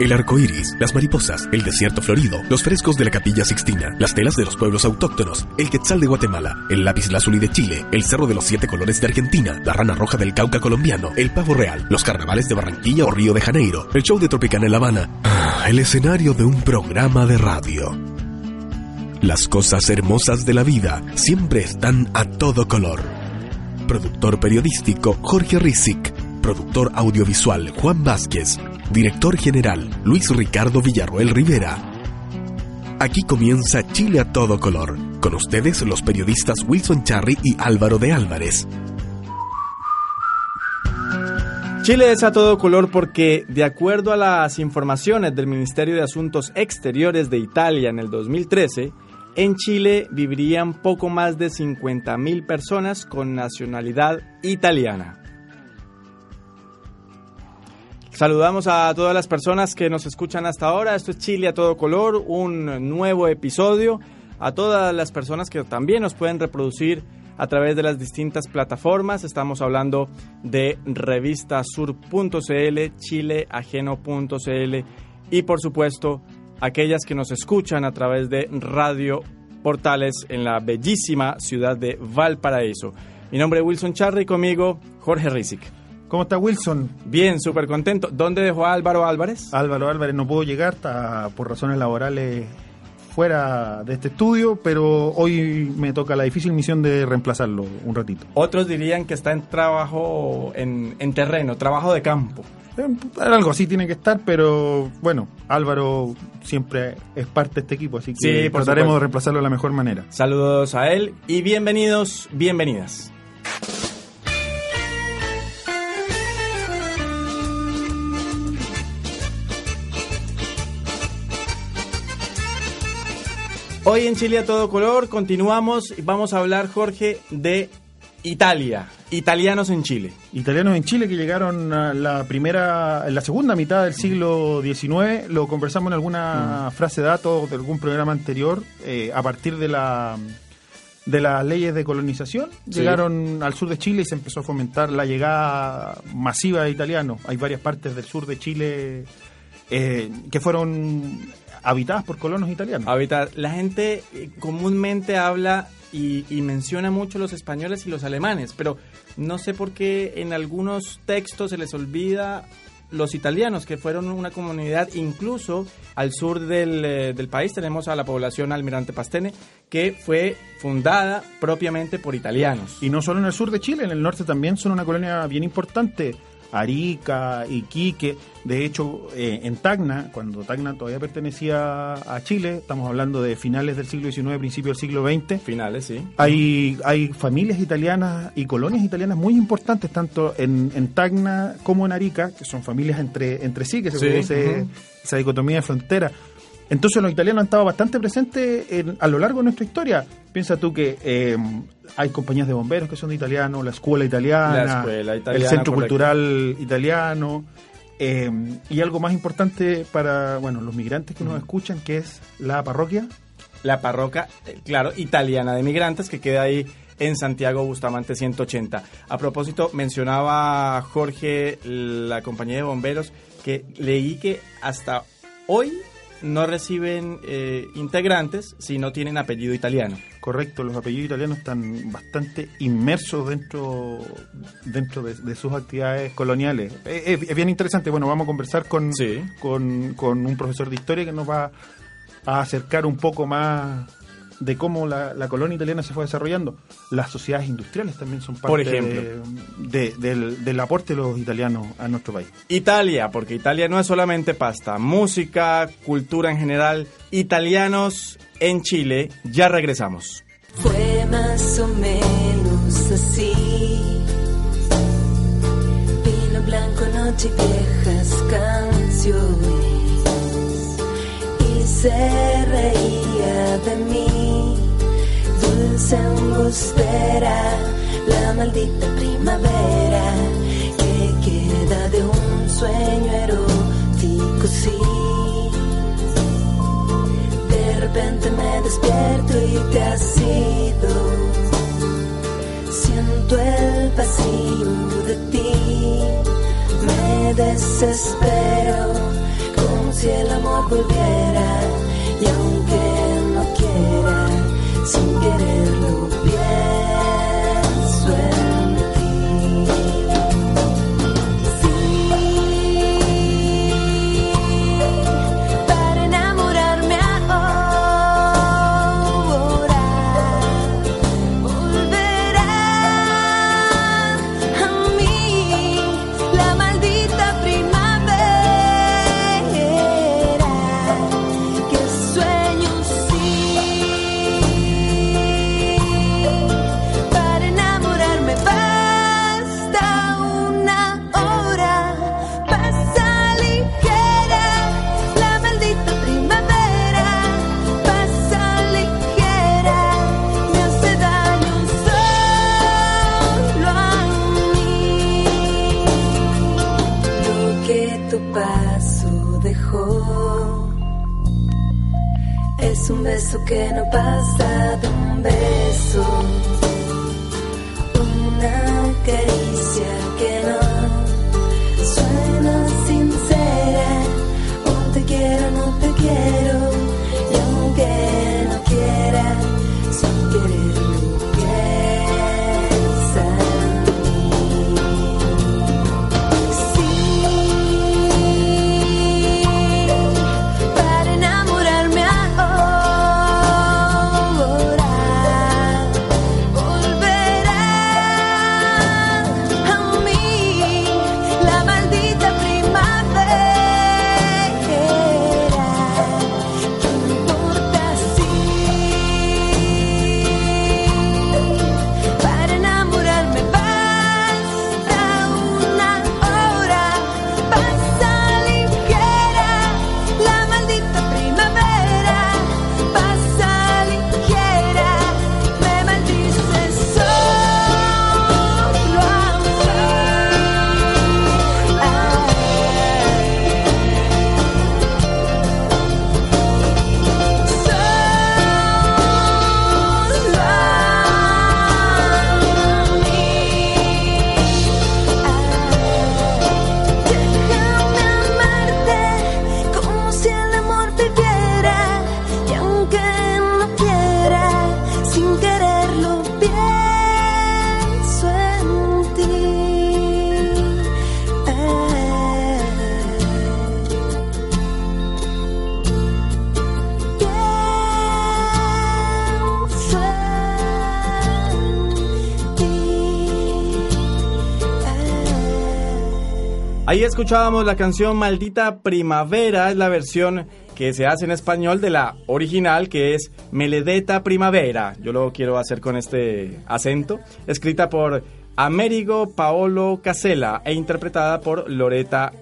El arco iris, las mariposas, el desierto florido, los frescos de la Capilla Sixtina, las telas de los pueblos autóctonos, el quetzal de Guatemala, el lápiz lazuli de Chile, el cerro de los siete colores de Argentina, la rana roja del Cauca colombiano, el pavo real, los carnavales de Barranquilla o Río de Janeiro, el show de Tropicana en La Habana. El escenario de un programa de radio. Las cosas hermosas de la vida siempre están a todo color. Productor periodístico Jorge Rizik. Productor audiovisual Juan Vázquez. Director general Luis Ricardo Villarroel Rivera. Aquí comienza Chile a todo color. Con ustedes los periodistas Wilson Charry y Álvaro de Álvarez. Chile es a todo color porque, de acuerdo a las informaciones del Ministerio de Asuntos Exteriores de Italia en el 2013, en Chile vivirían poco más de 50.000 personas con nacionalidad italiana. Saludamos a todas las personas que nos escuchan hasta ahora. Esto es Chile a todo color, un nuevo episodio. A todas las personas que también nos pueden reproducir a través de las distintas plataformas. Estamos hablando de revistasur.cl, chileajeno.cl y por supuesto aquellas que nos escuchan a través de Radio Portales en la bellísima ciudad de Valparaíso. Mi nombre es Wilson Charry y conmigo Jorge Rizik. ¿Cómo está Wilson? Bien, súper contento. ¿Dónde dejó a Álvaro Álvarez? Álvaro Álvarez no pudo llegar, está por razones laborales fuera de este estudio, pero hoy me toca la difícil misión de reemplazarlo un ratito. Otros dirían que está en trabajo en, en terreno, trabajo de campo. Eh, algo así tiene que estar, pero bueno, Álvaro siempre es parte de este equipo, así que Sí, trataremos supuesto. de reemplazarlo de la mejor manera. Saludos a él y bienvenidos, bienvenidas. Hoy en Chile a todo color continuamos y vamos a hablar, Jorge, de Italia, italianos en Chile. Italianos en Chile que llegaron a la primera, en la segunda mitad del siglo XIX, lo conversamos en alguna frase de datos de algún programa anterior, eh, a partir de la de las leyes de colonización, Sí. llegaron al sur de Chile y se empezó a fomentar la llegada masiva de italianos. Hay varias partes del sur de Chile eh, que fueron habitadas por colonos italianos. Ahorita, la gente eh, comúnmente habla y, y menciona mucho los españoles y los alemanes, pero no sé por qué en algunos textos se les olvida los italianos, que fueron una comunidad, incluso al sur del, eh, del país tenemos a la población Almirante Pastene, que fue fundada propiamente por italianos. Y no solo en el sur de Chile, en el norte también son una colonia bien importante. Arica, Iquique, de hecho eh, en Tacna, cuando Tacna todavía pertenecía a Chile, estamos hablando de finales del siglo XIX, principios del siglo XX, Finales, sí. hay, hay familias italianas y colonias italianas muy importantes, tanto en, en Tacna como en Arica, que son familias entre, entre sí, que se Sí, produce esa dicotomía de frontera. Entonces los italianos han estado bastante presentes en- a lo largo de nuestra historia. Piensa tú que eh, hay compañías de bomberos que son de italianos, la escuela italiana, La escuela italiana, el centro correcto. cultural italiano, eh, y algo más importante para bueno los migrantes que nos escuchan, que es la parroquia La parroquia, eh, claro, italiana de migrantes que queda ahí en Santiago Bustamante 180. A propósito, mencionaba Jorge la compañía de bomberos que leí que hasta hoy no reciben eh, integrantes si no tienen apellido italiano. Correcto, los apellidos italianos están bastante inmersos dentro, dentro de, de sus actividades coloniales. Eh, Es, es bien interesante. Bueno, vamos a conversar con, Sí. con, con un profesor de historia que nos va a acercar un poco más de cómo la, la colonia italiana se fue desarrollando. Las sociedades industriales también son parte Por ejemplo. de- de- del, del aporte de los italianos a nuestro país. Italia, porque Italia no es solamente pasta, música, cultura en general. Italianos en Chile, ya regresamos. Fue más o menos así. Vino blanco, noche y viejas canciones. Y se reía de mí. Dulce angustera, la maldita primavera que queda de un sueño erótico, sí. De repente me despierto y te has ido. Siento el vacío de ti, me desespero como si el amor volviera sin quererlo escuchábamos la canción Maldita Primavera, es la versión que se hace en español de la original que es Meledeta Primavera. Yo lo quiero hacer con este acento, escrita por Amerigo Paolo Casella e interpretada por Loretta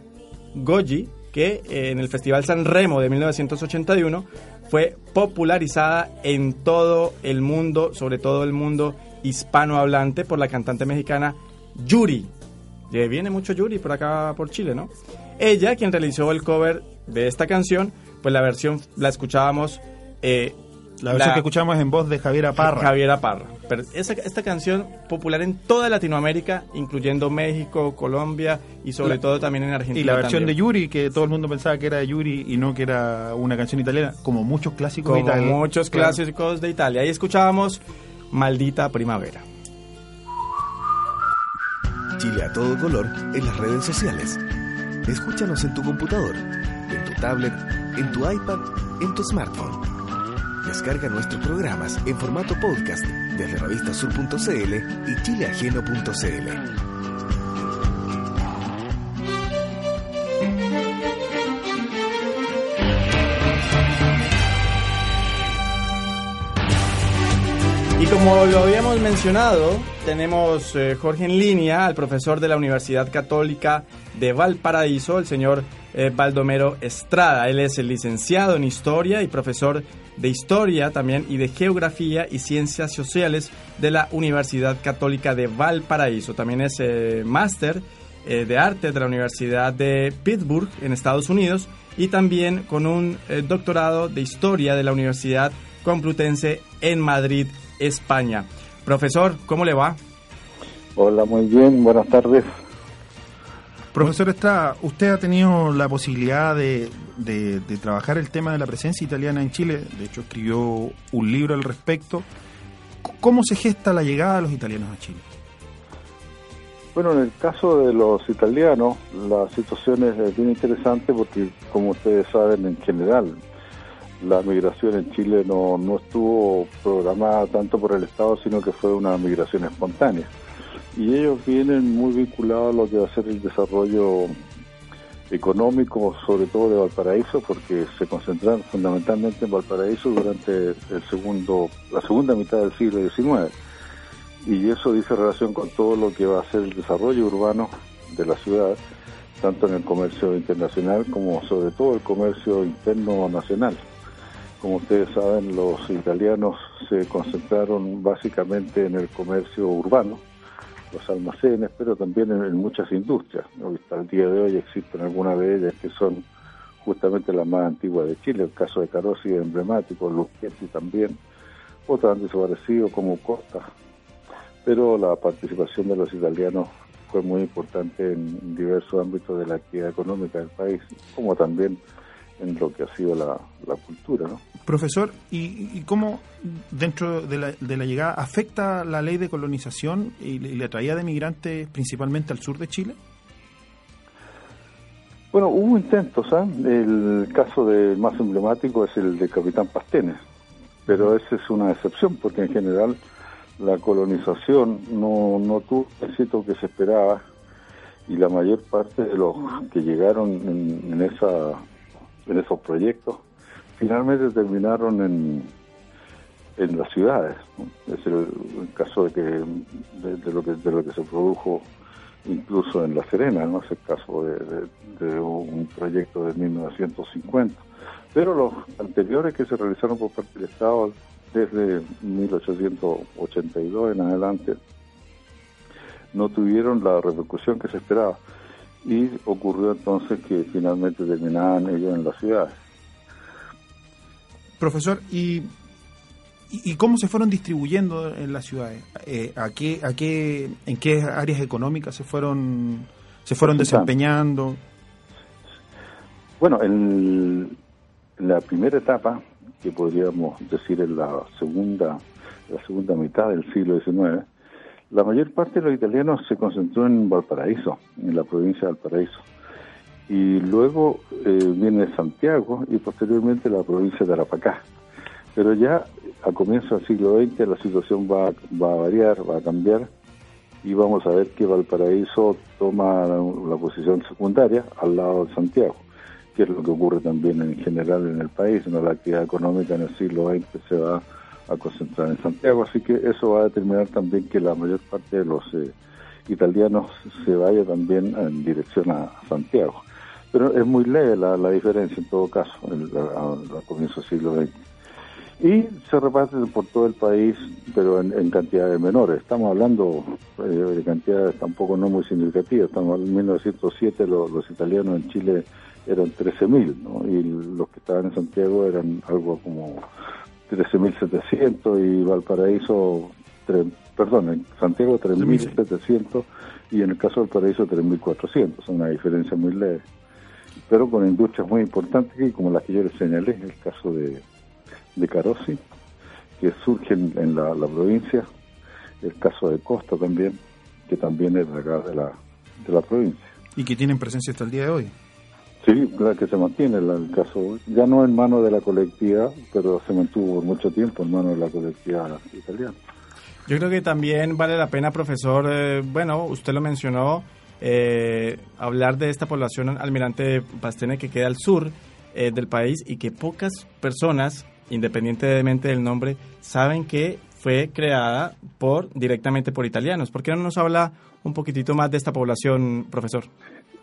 Goggi, que eh, en el Festival San Remo de 1981 fue popularizada en todo el mundo, sobre todo el mundo hispanohablante, por la cantante mexicana Yuri. Eh, Viene mucho Yuri por acá, por Chile, ¿no? Ella, quien realizó el cover de esta canción, pues la versión la escuchábamos... eh, La versión que escuchamos es en voz de Javiera Parra. Javiera Parra. Pero esa- esta canción popular en toda Latinoamérica, incluyendo México, Colombia y sobre La- todo también en Argentina. Y la versión también. de Yuri, que todo el mundo pensaba que era de Yuri y no que era una canción italiana, como muchos clásicos de Como Italia. muchos Claro. clásicos de Italia. Ahí escuchábamos Maldita Primavera. Chile a todo color en las redes sociales. Escúchanos en tu computador, en tu tablet, en tu iPad, en tu smartphone. Descarga nuestros programas en formato podcast desde revistasur.cl y chileajeno.cl. como lo habíamos mencionado, tenemos eh, Jorge en línea al profesor de la Universidad Católica de Valparaíso, el señor eh, Baldomero Estrada. Él es el licenciado en Historia y profesor de Historia también y de Geografía y Ciencias Sociales de la Universidad Católica de Valparaíso. También es eh, máster eh, de arte de la Universidad de Pittsburgh en Estados Unidos y también con un doctorado de historia de la Universidad Complutense en Madrid, España. Profesor, ¿cómo le va? Hola, muy bien, buenas tardes. Profesor Estrada, usted ha tenido la posibilidad de, de, trabajar el tema de la presencia italiana en Chile, de hecho escribió un libro al respecto. ¿Cómo se gesta la llegada de los italianos a Chile? Bueno, en el caso de los italianos, la situación es bien interesante porque, como ustedes saben, en general, la migración en Chile no, no estuvo programada tanto por el Estado, sino que fue una migración espontánea. Y ellos vienen muy vinculados a lo que va a ser el desarrollo económico, sobre todo de Valparaíso, porque se concentraron fundamentalmente en Valparaíso durante el segundo, la segunda mitad del siglo XIX y eso dice relación con todo lo que va a ser el desarrollo urbano de la ciudad, tanto en el comercio internacional como sobre todo el comercio interno nacional. Como ustedes saben, los italianos se concentraron básicamente en el comercio urbano, los almacenes, pero también en, muchas industrias. Hasta el día de hoy existen algunas de ellas que son justamente las más antiguas de Chile. El caso de Carosi es emblemático, Luchetti también. Otros han desaparecido como Costa, pero la participación de los italianos fue muy importante en diversos ámbitos de la actividad económica del país, como también en lo que ha sido la, cultura. ¿no? Profesor, ¿y, cómo dentro de la, de la, llegada afecta la ley de colonización y, la traída de migrantes principalmente al sur de Chile? Bueno, hubo intentos, ¿ah? el caso de, más emblemático es el de Capitán Pastenes, pero esa es una excepción porque en general la colonización no, no tuvo el éxito que se esperaba y la mayor parte de los que llegaron en, esa en esos proyectos. Finalmente terminaron en, en las ciudades es el, caso de que de, lo que de lo que se produjo incluso en La Serena no es el caso de, de un proyecto de 1950 pero los anteriores que se realizaron por parte del Estado desde 1882 en adelante no tuvieron la repercusión que se esperaba y ocurrió entonces que finalmente terminaban ellos en las ciudades. Profesor, ¿y, y cómo se fueron distribuyendo en las ciudades? Eh, ¿a qué, a qué, ¿En qué áreas económicas se fueron, se fueron desempeñando? Bueno, en la primera etapa que podríamos decir en la segunda, la segunda mitad del siglo XIX, la mayor parte de los italianos se concentró en Valparaíso, en la provincia de Valparaíso. Y luego eh, viene Santiago y posteriormente la provincia de Arapacá. Pero ya a comienzos del siglo XX la situación va, va a variar, va a cambiar y vamos a ver que Valparaíso toma la posición secundaria al lado de Santiago que es lo que ocurre también en general en el país. ¿no? La actividad económica en el siglo XX se va a concentrar en Santiago, así que eso va a determinar también que la mayor parte de los eh, italianos se vaya también en dirección a Santiago. Pero es muy leve la, diferencia en todo caso, a, comienzos del siglo XX. Y se reparten por todo el país, pero en, cantidades menores. Estamos hablando eh, de cantidades tampoco no muy significativas. Estamos en 1907 los, los italianos en Chile eran 13.000, ¿no? y los que estaban en Santiago eran algo como 13.700 y Valparaíso, perdón, en Santiago 3.700 y en el caso de Valparaíso 3.400, una diferencia muy leve, pero con industrias muy importantes y como las que yo les señalé, el caso de, de Carosi, que surgen en la, provincia, el caso de Costa también, que también es de acá de la, de la provincia. Y que tienen presencia hasta el día de hoy. Sí, claro que se mantiene el caso, ya no en manos de la colectividad, pero se mantuvo por mucho tiempo en manos de la colectividad italiana. Yo creo que también vale la pena, profesor, eh, bueno, usted lo mencionó, eh, hablar de esta población almirante Pastene que queda al sur eh, del país y que pocas personas, independientemente del nombre, saben que fue creada por directamente por italianos. ¿Por qué no nos habla un poquitito más de esta población, profesor?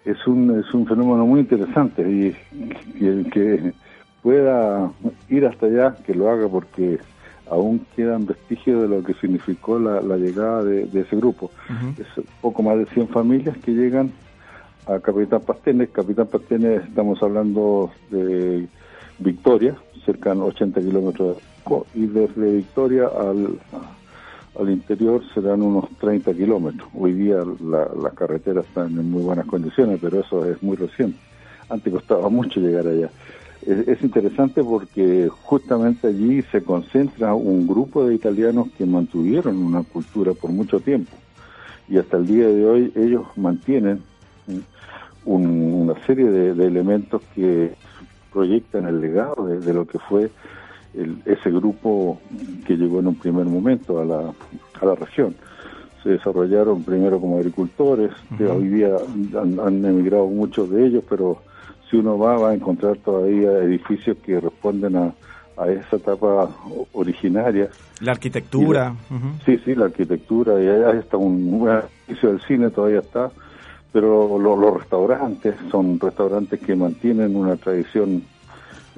Es un, es un fenómeno muy interesante y, el que pueda ir hasta allá, que lo haga porque aún quedan vestigios de lo que significó la, llegada de, ese grupo. Es poco más de 100 familias que llegan a Capitán Pastenes. Capitán Pastenes estamos hablando de Victoria, cerca de 80 kilómetros de y desde Victoria al, al interior serán unos 30 kilómetros. Hoy día la, las carreteras están en muy buenas condiciones, pero eso es muy reciente. Antes costaba mucho llegar allá. Es, es interesante porque justamente allí se concentra un grupo de italianos que mantuvieron una cultura por mucho tiempo y hasta el día de hoy ellos mantienen un, una serie de, elementos que proyectan el legado de lo que fue el, ese grupo que llegó en un primer momento a la, a la región. Se desarrollaron primero como agricultores, uh -huh. hoy día han, han, emigrado muchos de ellos, pero si uno va va a encontrar todavía edificios que responden a, a esa etapa originaria. La arquitectura. uh -huh. Sí, sí, la arquitectura, y ahí está un, un edificio del cine, todavía está, pero lo, los restaurantes son restaurantes que mantienen una tradición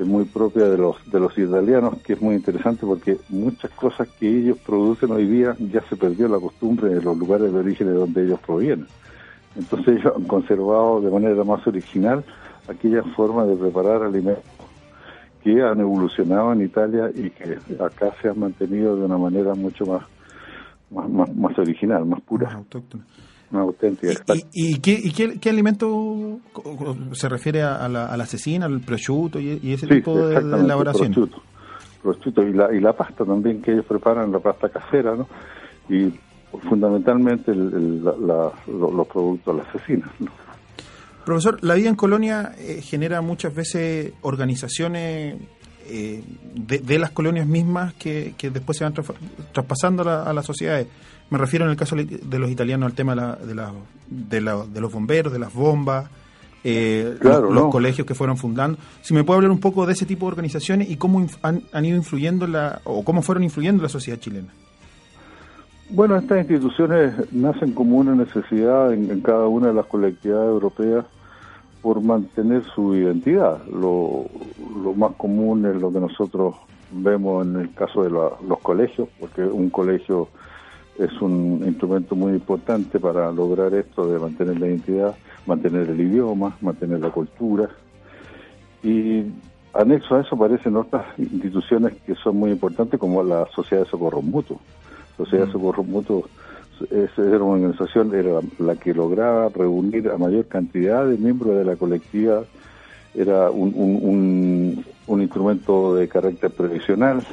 muy propia de los de los italianos que es muy interesante porque muchas cosas que ellos producen hoy día ya se perdió la costumbre en los lugares de origen de donde ellos provienen entonces ellos han conservado de manera más original aquella forma de preparar alimentos que han evolucionado en Italia y que acá se han mantenido de una manera mucho más más, más, más original, más pura. Autóctona. Más auténtica. ¿Y, y, qué, y qué, qué, alimento se refiere a la, a la cecina, al prosciutto y, y ese sí, tipo de, de elaboración? Prosciutto, prosciutto y, la, y la pasta también que ellos preparan, la pasta casera, ¿no? Y fundamentalmente el, el, la, la, los productos, las cecinas, ¿no? Profesor, la vida en colonia eh, genera muchas veces organizaciones eh, de, de, las colonias mismas que, que después se van tra traspasando a, la, a, las sociedades. Me refiero en el caso de los italianos al tema de, la, de, la, de, la, de los bomberos, de las bombas, eh, claro, los, no. colegios que fueron fundando. Si me puede hablar un poco de ese tipo de organizaciones y cómo han, han ido influyendo la, o cómo fueron influyendo la sociedad chilena. Bueno, estas instituciones nacen como una necesidad en, en cada una de las colectividades europeas por mantener su identidad. Lo, lo, más común es lo que nosotros vemos en el caso de la, los colegios, porque un colegio es un instrumento muy importante para lograr esto de mantener la identidad, mantener el idioma, mantener la cultura. Y anexo a eso aparecen otras instituciones que son muy importantes, como la Sociedad de Socorro Mutuo. Sociedad de Socorro Mutuo esa era una organización era la que lograba reunir a mayor cantidad de miembros de la colectividad era un, un, un, instrumento de carácter previsional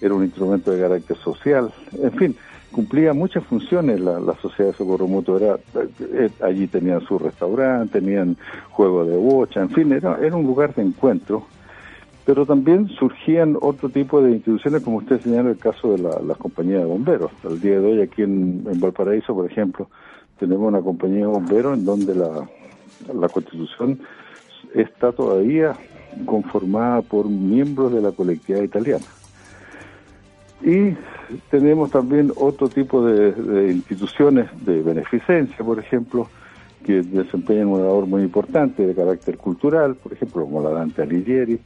era un instrumento de carácter social. En fin cumplía muchas funciones la, la sociedad de socorro mutuo. Era eh, allí tenían su restaurante tenían juego de bocha en fin era, era un lugar de encuentro pero también surgían otro tipo de instituciones, como usted señala el caso de la, la compañía de bomberos. Al día de hoy aquí en, en, Valparaíso, por ejemplo, tenemos una compañía de bomberos en donde la, la constitución está todavía conformada por miembros de la colectividad italiana. Y tenemos también otro tipo de, de instituciones de beneficencia, por ejemplo, que desempeñan una labor muy importante de carácter cultural, por ejemplo, como la Dante Alighieri,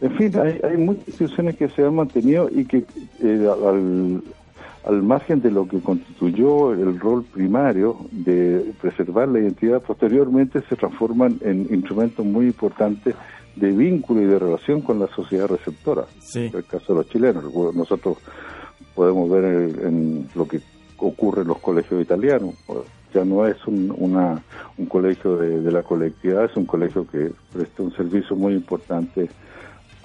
en fin, hay, hay muchas instituciones que se han mantenido y que eh, al, al margen de lo que constituyó el rol primario de preservar la identidad, posteriormente se transforman en instrumentos muy importantes de vínculo y de relación con la sociedad receptora. Sí. En el caso de los chilenos, nosotros podemos ver en, en lo que ocurre en los colegios italianos. Ya no es un, una, un colegio de, de, la colectividad, es un colegio que presta un servicio muy importante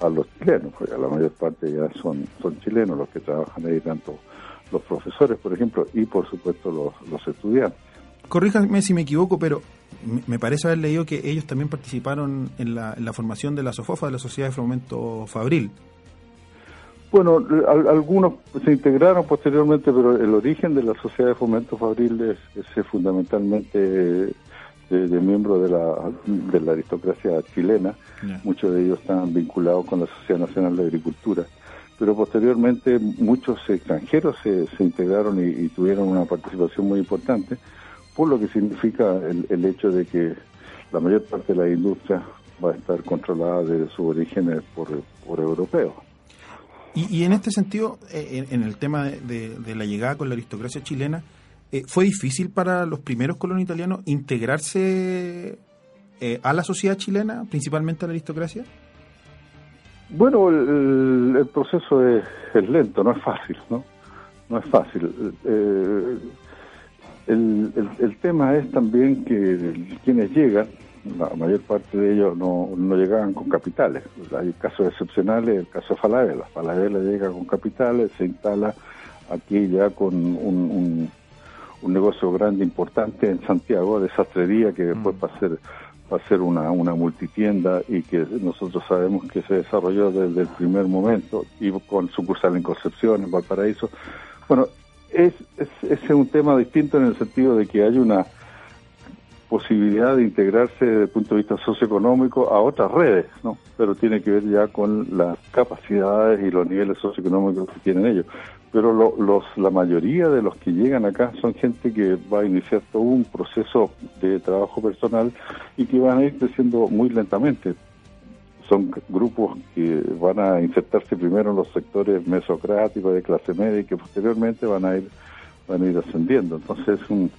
a los chilenos, porque la mayor parte ya son, son chilenos los que trabajan ahí, tanto los profesores, por ejemplo, y por supuesto los, los estudiantes. Corríjame si me equivoco, pero me parece haber leído que ellos también participaron en la, en la formación de la SOFOFA, de la Sociedad de Fomento Fabril. Bueno, al, algunos se integraron posteriormente, pero el origen de la Sociedad de Fomento Fabril es, es fundamentalmente de, de miembros de la, de la aristocracia chilena. Yeah. Muchos de ellos están vinculados con la Sociedad Nacional de Agricultura. Pero posteriormente muchos extranjeros se, se integraron y, y, tuvieron una participación muy importante, por lo que significa el, el hecho de que la mayor parte de la industria va a estar controlada desde sus orígenes por, por europeos. Y, y, en este sentido, en, en el tema de, de, de, la llegada con la aristocracia chilena, eh, ¿fue difícil para los primeros colonos italianos integrarse eh, a la sociedad chilena, principalmente a la aristocracia? Bueno, el, proceso es, lento, no es fácil, ¿no? No es fácil. Eh, el, el, tema es también que quienes llegan, la mayor parte de ellos no, no llegaban con capitales. Hay casos excepcionales, el caso de Falabella. Falabella llega con capitales, se instala aquí ya con un, un negocio grande, importante en Santiago, de sastrería, que después mm. va a ser va a ser una, una multitienda y que nosotros sabemos que se desarrolló desde el primer momento y con sucursal en Concepción, en Valparaíso. Bueno, es, es, es un tema distinto en el sentido de que hay una posibilidad de integrarse desde el punto de vista socioeconómico a otras redes, ¿no? Pero tiene que ver ya con las capacidades y los niveles socioeconómicos que tienen ellos. Pero lo, los, la mayoría de los que llegan acá son gente que va a iniciar todo un proceso de trabajo personal y que van a ir creciendo muy lentamente. Son grupos que van a insertarse primero en los sectores mesocráticos de clase media y que posteriormente van a ir van a ir ascendiendo. Entonces es un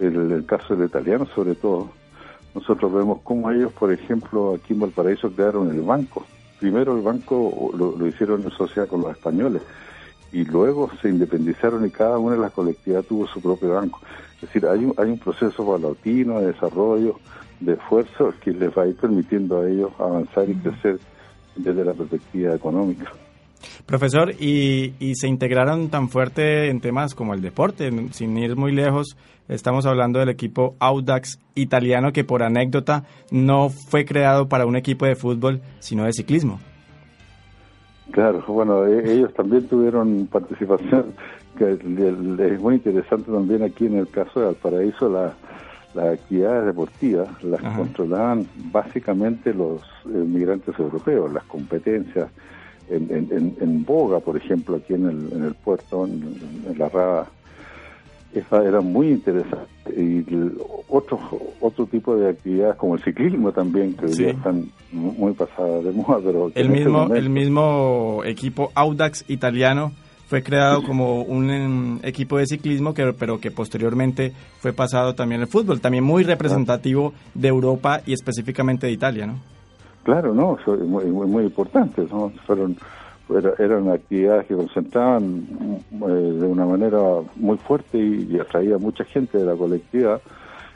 el, el caso del italiano sobre todo, nosotros vemos cómo ellos, por ejemplo, aquí en Valparaíso crearon el banco. Primero el banco lo, lo, hicieron en sociedad con los españoles y luego se independizaron y cada una de las colectividades tuvo su propio banco. Es decir, hay un, hay un proceso paulatino de desarrollo, de esfuerzo que les va a ir permitiendo a ellos avanzar y crecer desde la perspectiva económica. Profesor, y, y, se integraron tan fuerte en temas como el deporte, sin ir muy lejos, estamos hablando del equipo Audax italiano que por anécdota no fue creado para un equipo de fútbol, sino de ciclismo. Claro, bueno, e, ellos también tuvieron participación, que es muy interesante también aquí en el caso de Valparaíso, la, las actividades deportivas las Ajá. controlaban básicamente los migrantes europeos, las competencias, en, en, en, Boga, por ejemplo, aquí en el, en el puerto, en, en la Rada, esa era muy interesante. Y otro, otro tipo de actividades como el ciclismo también, que sí. están muy pasadas de moda. Pero el, mismo, este momento... el mismo equipo Audax italiano fue creado como un um, equipo de ciclismo, que, pero que posteriormente fue pasado también al fútbol, también muy representativo de Europa y específicamente de Italia, ¿no? Claro, no, muy, muy, muy importantes, ¿no? Fueron, era, eran actividades que concentraban eh, de una manera muy fuerte y, atraía mucha gente de la colectividad.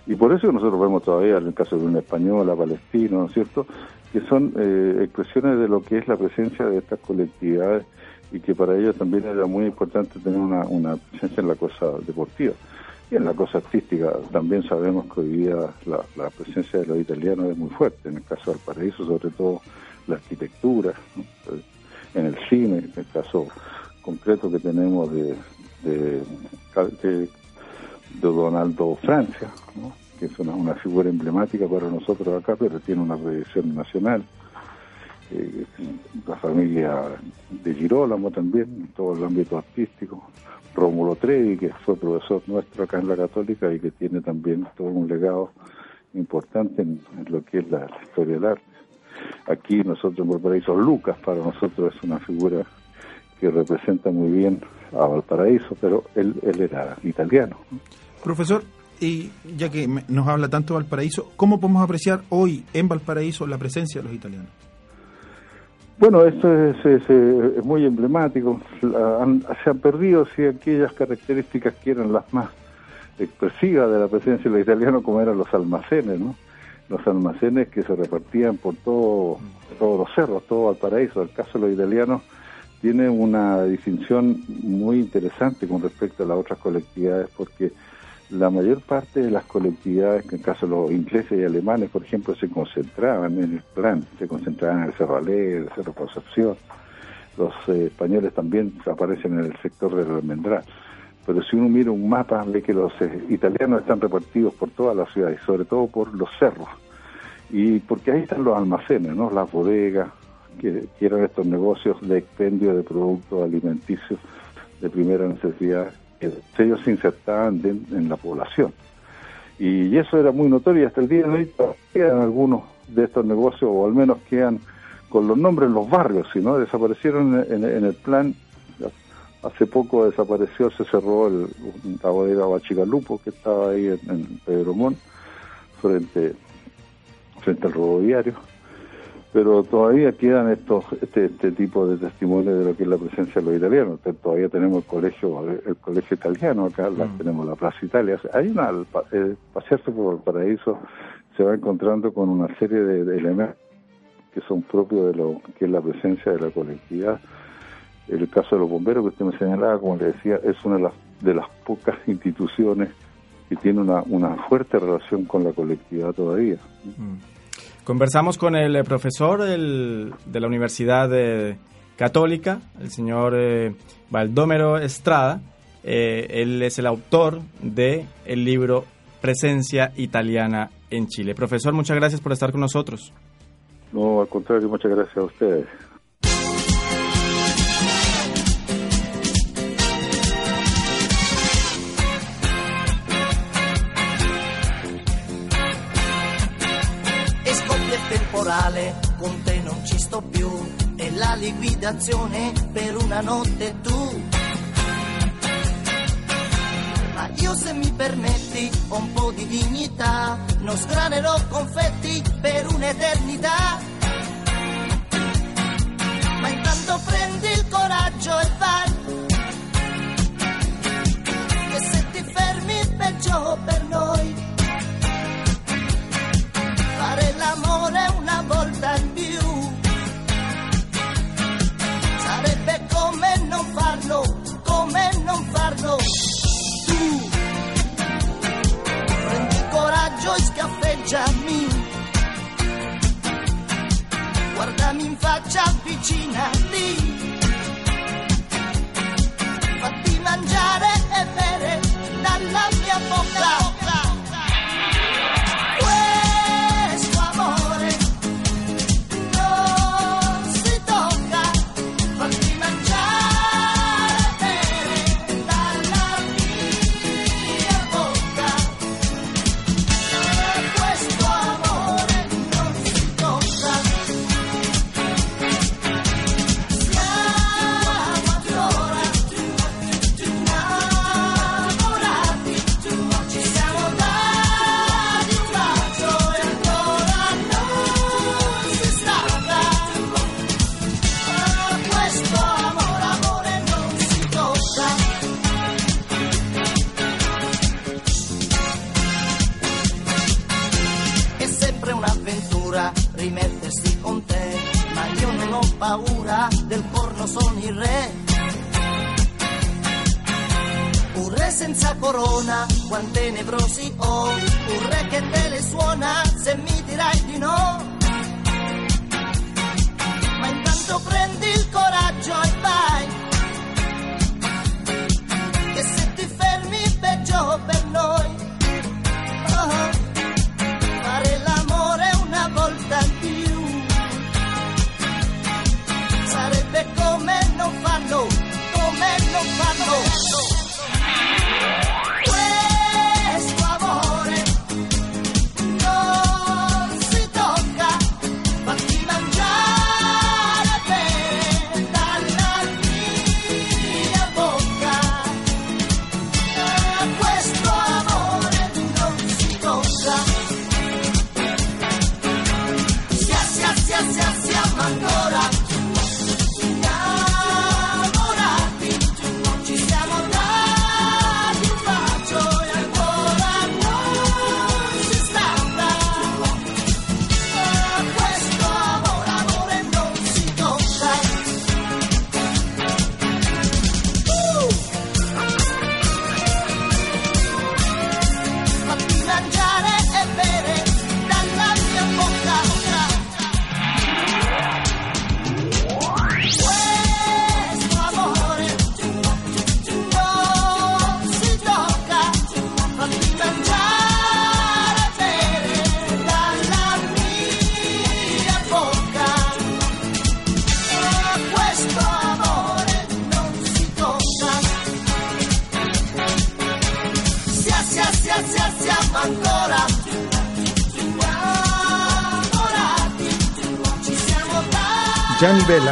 Y por eso nosotros vemos todavía en el caso de un español, a palestino, ¿no es cierto?, que son eh, expresiones de lo que es la presencia de estas colectividades y que para ellos también era muy importante tener una, una presencia en la cosa deportiva. Y en la cosa artística también sabemos que hoy día la, la, presencia de los italianos es muy fuerte, en el caso del paraíso, sobre todo la arquitectura, ¿no? En el cine, en el caso concreto que tenemos de, de, de, Donaldo Francia, que es una, figura emblemática para nosotros acá, pero tiene una proyección nacional. Eh, la familia de Girolamo también, en todo el ámbito artístico. Rómulo Trevi, que fue profesor nuestro acá en la Católica y que tiene también todo un legado importante en, lo que es la, historia del arte. Aquí nosotros en Valparaíso, Lucas para nosotros es una figura que representa muy bien a Valparaíso, pero él, él era italiano. Profesor, y ya que nos habla tanto de Valparaíso, ¿cómo podemos apreciar hoy en Valparaíso la presencia de los italianos? Bueno, esto es, es, es muy emblemático. Han, se han perdido sí, aquellas características que eran las más expresivas de la presencia de los italianos, como eran los almacenes, ¿no? Los almacenes que se repartían por todo, todos los cerros, todo Valparaíso. El caso de los italianos tiene una distinción muy interesante con respecto a las otras colectividades, porque la mayor parte de las colectividades, que en caso de los ingleses y alemanes, por ejemplo, se concentraban en el plan, se concentraban en el Cerro Alegre, el Cerro Concepción. Los eh, españoles también aparecen en el sector del Almendral. Pero si uno mira un mapa, ve que los eh, italianos están repartidos por toda la ciudad y sobre todo por los cerros. Y porque ahí están los almacenes, ¿no? Las bodegas, que, que eran estos negocios de expendio de productos alimenticios de primera necesidad ellos se insertaban en la población. Y, eso era muy notorio y hasta el día de hoy quedan algunos de estos negocios, o al menos quedan con los nombres en los barrios, si no desaparecieron en el plan, hace poco desapareció, se cerró el, la bodega Bachigalupo que estaba ahí en, en Pedro Montt, frente, frente al roboviario pero todavía quedan estos este, este tipo de testimonios de lo que es la presencia de los italianos. Todavía tenemos el colegio el colegio italiano acá, mm. tenemos la Plaza Italia. Hay una eh, pasearse por el paraíso se va encontrando con una serie de, elementos que son propios de lo que es la presencia de la colectividad. El caso de los bomberos que usted me señalaba, como le decía, es una de las, de las pocas instituciones que tiene una, una fuerte relación con la colectividad todavía. Mm. Conversamos con el eh, profesor de la Universidad eh, Católica, el señor eh, Baldómero Estrada. él es el autor del el libro Presencia Italiana en Chile. Profesor, muchas gracias por estar con nosotros. No, al contrario, muchas gracias a ustedes. La liquidazione per una notte tu. Ma io se mi permetti un po' di dignità, non sgranerò confetti per un'eternità. Ma intanto prendi il coraggio e vai. Che se ti fermi peggio per noi farlo. Tu prendi coraggio e scaffeggiami. Guardami in faccia, avvicinati. Fatti mangiare e bere dalla mia bocca.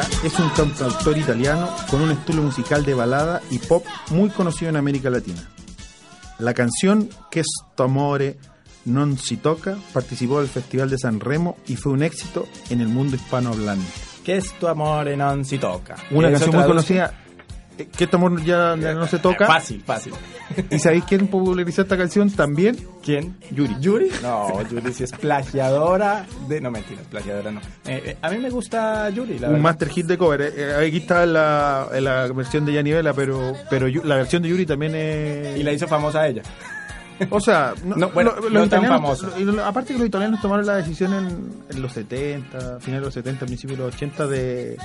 Es un cantautor italiano con un estilo musical de balada y pop muy conocido en América Latina. La canción Que amore non si toca participó del Festival de San Remo y fue un éxito en el mundo hispanohablante. Que es tu amore non si toca. Una Eso canción muy conocida que este amor ya, ya no se toca. Fácil, fácil. ¿Y sabéis quién popularizó esta canción también? ¿Quién? Yuri. ¿Yuri? No, Yuri sí es plagiadora de... No, mentira, plagiadora no. Eh, eh, a mí me gusta Yuri, la Un verdad. master hit de cover. eh, eh, aquí está la, la versión de Gianni Vella, pero, pero la versión de Yuri también es... Y la hizo famosa ella. O sea, no, No, bueno, lo- no tan famoso. aparte que los italianos tomaron la decisión en, en los 70, finales de los 70, principios de los 80 de,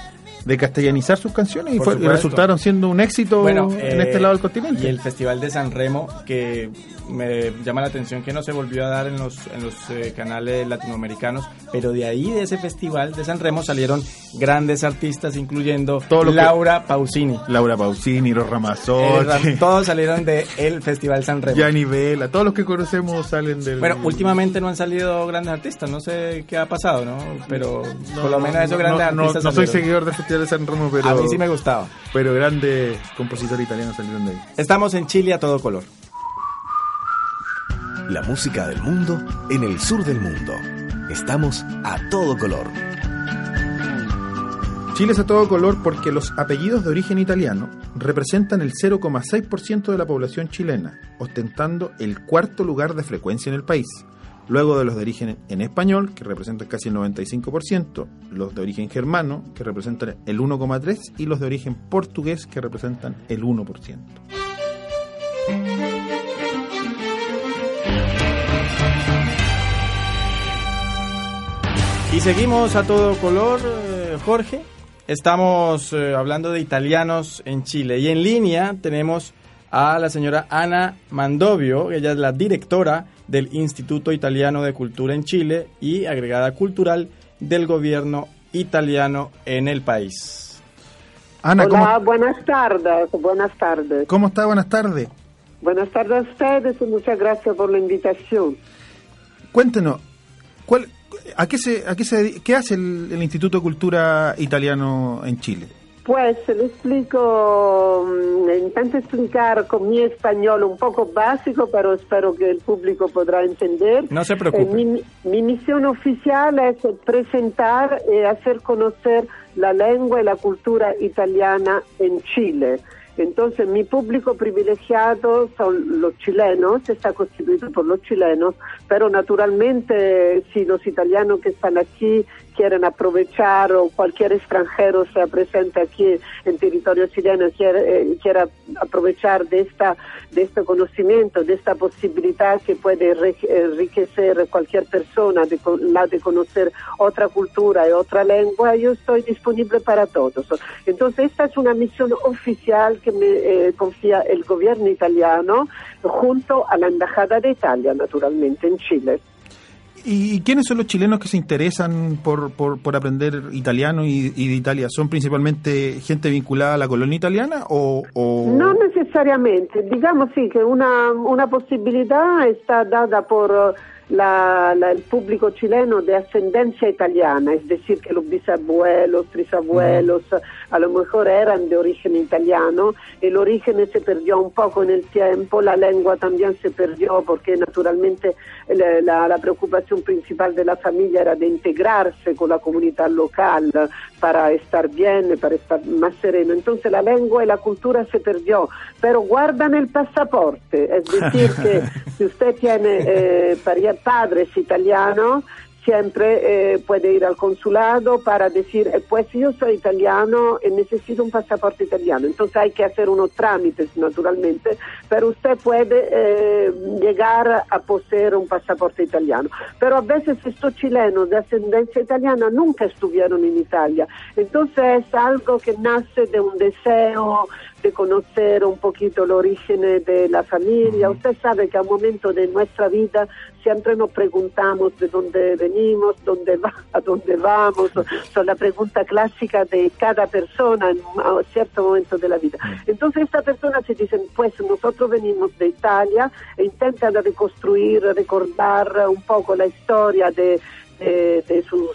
de castellanizar sus canciones y, fue- resultaron siendo un éxito Bueno, en eh, este lado del continente. Y el Festival de San Remo, que me llama la atención que no se volvió a dar en los, en los eh, canales latinoamericanos, pero de ahí, de ese Festival de San Remo, salieron grandes artistas, incluyendo Todo que- Laura Pausini. Laura Pausini, los Eh, Ramazzotti, todos salieron de el Festival San Remo. Gianni Vella, todos los que conocemos salen del... Bueno, últimamente no han salido grandes artistas, no sé qué ha pasado, ¿no? Pero No, por lo menos esos grandes no, artistas No, soy seguidor del Festival de San Remo, pero, A mí sí me gustaba. pero grandes compositores italianos salieron de ahí. Estamos en Chile a todo color. La música del mundo en el sur del mundo. Estamos a todo color. Chile es a todo color porque los apellidos de origen italiano representan el 0,6% de la población chilena, ostentando el cuarto lugar de frecuencia en el país. Luego de los de origen en español, que representan casi el 95%, los de origen germano, que representan el 1,3%, y los de origen portugués, que representan el 1%. Y seguimos a todo color, eh, Jorge. Estamos eh, hablando de italianos en Chile. Y en línea tenemos a la señora Ana Mandovio. Ella es la directora del Instituto Italiano de Cultura en Chile y agregada cultural del gobierno italiano en el país. Ana, Hola, ¿cómo, buenas tardes, buenas tardes. ¿cómo está? Buenas tardes. Buenas tardes a ustedes y muchas gracias por la invitación. Cuéntenos, ¿cuál, a qué, se, a qué, se, qué hace el, el Instituto de Cultura Italiano en Chile? Pues le explico, mm, intento explicar con mi español un poco básico, pero espero que el público podrá entender. No se preocupe. Eh, mi, mi misión oficial es presentar y hacer conocer la lengua y la cultura italiana en Chile. Entonces, mi público privilegiado son los chilenos, está constituido por los chilenos, pero naturalmente si los italianos que están aquí quieren aprovechar o cualquier extranjero sea presente aquí en territorio chileno quiere, eh, quiera aprovechar de esta de este conocimiento, de esta posibilidad que puede re- enriquecer cualquier persona, de, la de conocer otra cultura y otra lengua, yo estoy disponible para todos. Entonces, esta es una misión oficial que me eh, confía el gobierno italiano junto a la Embajada de Italia, naturalmente, en Chile. ¿Y quiénes son los chilenos que se interesan por, por, aprender italiano y, de Italia? ¿Son principalmente gente vinculada a la colonia italiana o...? No necesariamente, digamos sí que una, una posibilidad está dada por la- la- el público chileno de ascendencia italiana, es decir, que los bisabuelos, trisabuelos a lo mejor eran de origen italiano, el origen se perdió un poco en el tiempo, la lengua también se perdió porque naturalmente la, la- la preocupación principal de la familia era de integrarse con la comunidad local para estar bien, para estar más sereno. Entonces la lengua y la cultura se perdió, pero guardan el pasaporte, es decir, que si usted tiene eh, padres italianos, siempre eh, puede ir al consulado para decir, eh, pues yo soy italiano y necesito un pasaporte italiano. Entonces hay que hacer unos trámites, naturalmente, pero usted puede eh, llegar a poseer un pasaporte italiano. Pero a veces estos chilenos de ascendencia italiana nunca estuvieron en Italia. Entonces es algo que nace de un deseo conocer un poquito el origen de la familia. Usted sabe que a un momento de nuestra vida siempre nos preguntamos de dónde venimos, dónde va, a dónde vamos. Son la pregunta clásica de cada persona en un cierto momento de la vida. Entonces esta persona se dice, pues nosotros venimos de Italia e intentan reconstruir, recordar un poco la historia de, de- de sus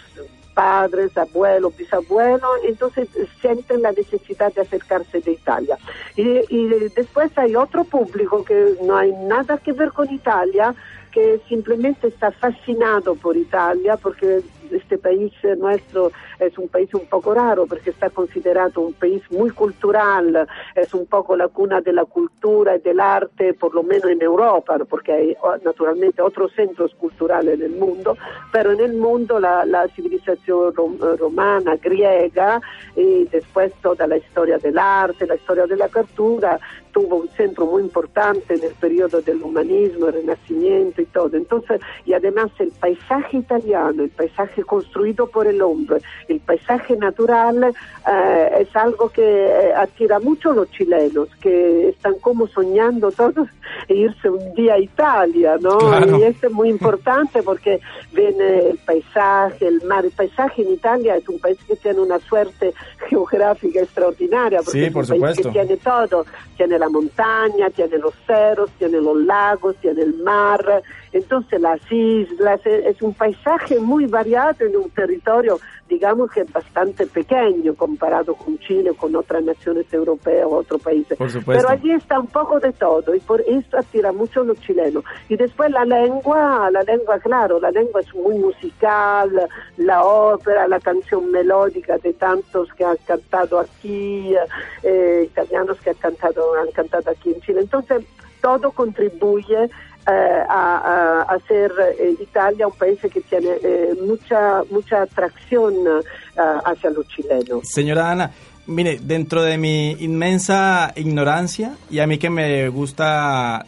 padres, abuelos, bisabuelos, entonces sienten la necesidad de acercarse de Italia. Y, y después hay otro público que no hay nada que ver con Italia, que simplemente está fascinado por Italia porque este país nuestro es un país un poco raro porque está considerado un país muy cultural, es un poco la cuna de la cultura y del arte, por lo menos en Europa, porque hay naturalmente otros centros culturales en el mundo, pero en el mundo la, civilización rom- romana, griega y después toda la historia del arte, la historia de la cultura, tuvo un centro muy importante en el periodo del humanismo, el renacimiento y todo. Entonces, y además el paisaje italiano, el paisaje construido por el hombre, el paisaje natural eh, es algo que eh, atira mucho a los chilenos, que están como soñando todos irse un día a Italia, ¿no? Claro. Y esto es muy importante porque ven eh, el paisaje, el mar. El paisaje en Italia es un país que tiene una suerte geográfica extraordinaria, porque Sí, es país que tiene todo, tiene la montaña, tiene los cerros, tiene los lagos, tiene el mar, entonces las islas, es un paisaje muy variado en un territorio, digamos que es bastante pequeño comparado con Chile, con otras naciones europeas o otros países. Pero allí está un poco de todo y por eso atira mucho a los chilenos. Y después la lengua, la lengua, claro, la lengua es muy musical, la ópera, la canción melódica de tantos que han cantado aquí, eh, italianos que han cantado, han cantado aquí en Chile. Entonces, todo contribuye eh, a, a- hacer eh, Italia un país que tiene eh, mucha mucha atracción eh, hacia los chilenos. Señora Ana, mire, dentro de mi inmensa ignorancia y a mí que me gusta